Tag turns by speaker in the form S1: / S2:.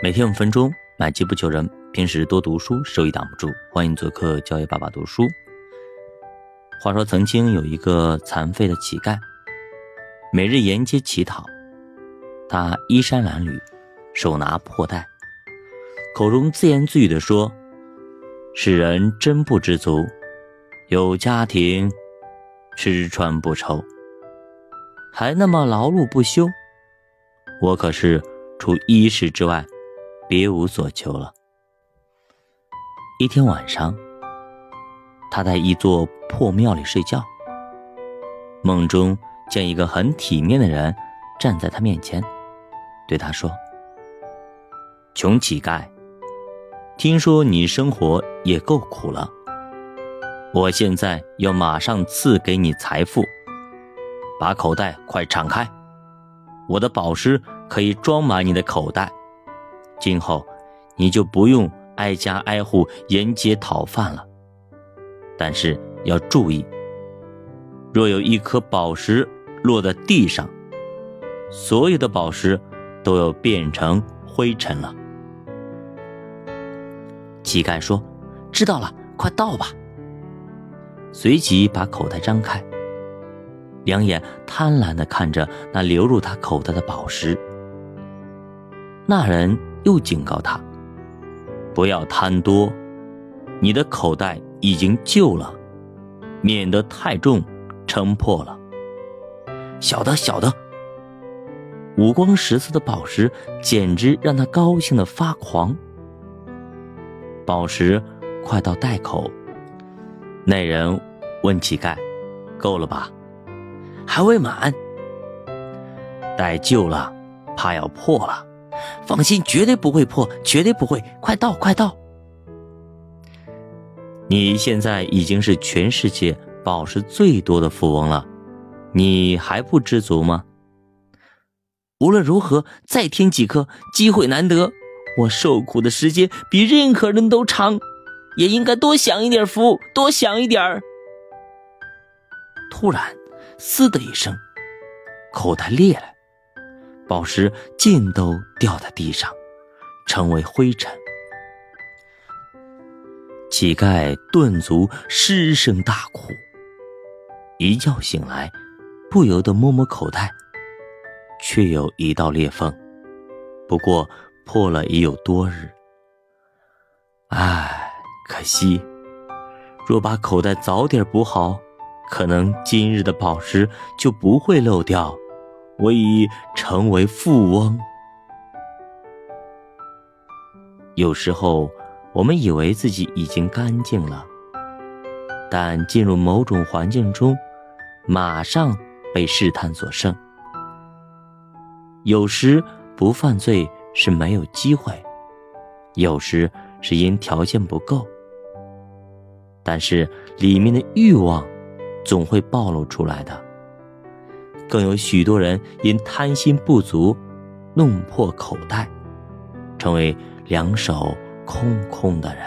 S1: 每天五分钟，买机不求人。平时多读书，收益挡不住。欢迎做客教育爸爸读书。话说，曾经有一个残废的乞丐，每日沿街乞讨。他衣衫褴褛，手拿破袋，口中自言自语地说：“世人真不知足，有家庭，吃穿不愁，还那么劳碌不休。我可是除衣食之外。”别无所求了。一天晚上，他在一座破庙里睡觉，梦中见一个很体面的人站在他面前，对他说：“穷乞丐，听说你生活也够苦了，我现在要马上赐给你财富，把口袋快敞开，我的宝石可以装满你的口袋。”今后，你就不用挨家挨户沿街讨饭了。但是要注意，若有一颗宝石落在地上，所有的宝石都要变成灰尘了。乞丐说：“知道了，快倒吧。”随即把口袋张开，两眼贪婪的看着那流入他口袋的宝石。那人。又警告他：“不要贪多，你的口袋已经旧了，免得太重，撑破了。”小的，小的，五光十色的宝石简直让他高兴的发狂。宝石快到袋口，那人问乞丐：“够了吧？”“还未满。”“袋旧了，怕要破了。”放心，绝对不会破，绝对不会！快到，快到！你现在已经是全世界宝石最多的富翁了，你还不知足吗？无论如何，再添几颗，机会难得。我受苦的时间比任何人都长，也应该多享一点福，多享一点儿。突然，嘶的一声，口袋裂了。宝石尽都掉在地上，成为灰尘。乞丐顿足失声大哭。一觉醒来，不由得摸摸口袋，却有一道裂缝，不过破了已有多日。唉，可惜，若把口袋早点补好，可能今日的宝石就不会漏掉。我已成为富翁。有时候，我们以为自己已经干净了，但进入某种环境中，马上被试探所胜。有时不犯罪是没有机会，有时是因条件不够，但是里面的欲望总会暴露出来的。更有许多人因贪心不足，弄破口袋，成为两手空空的人。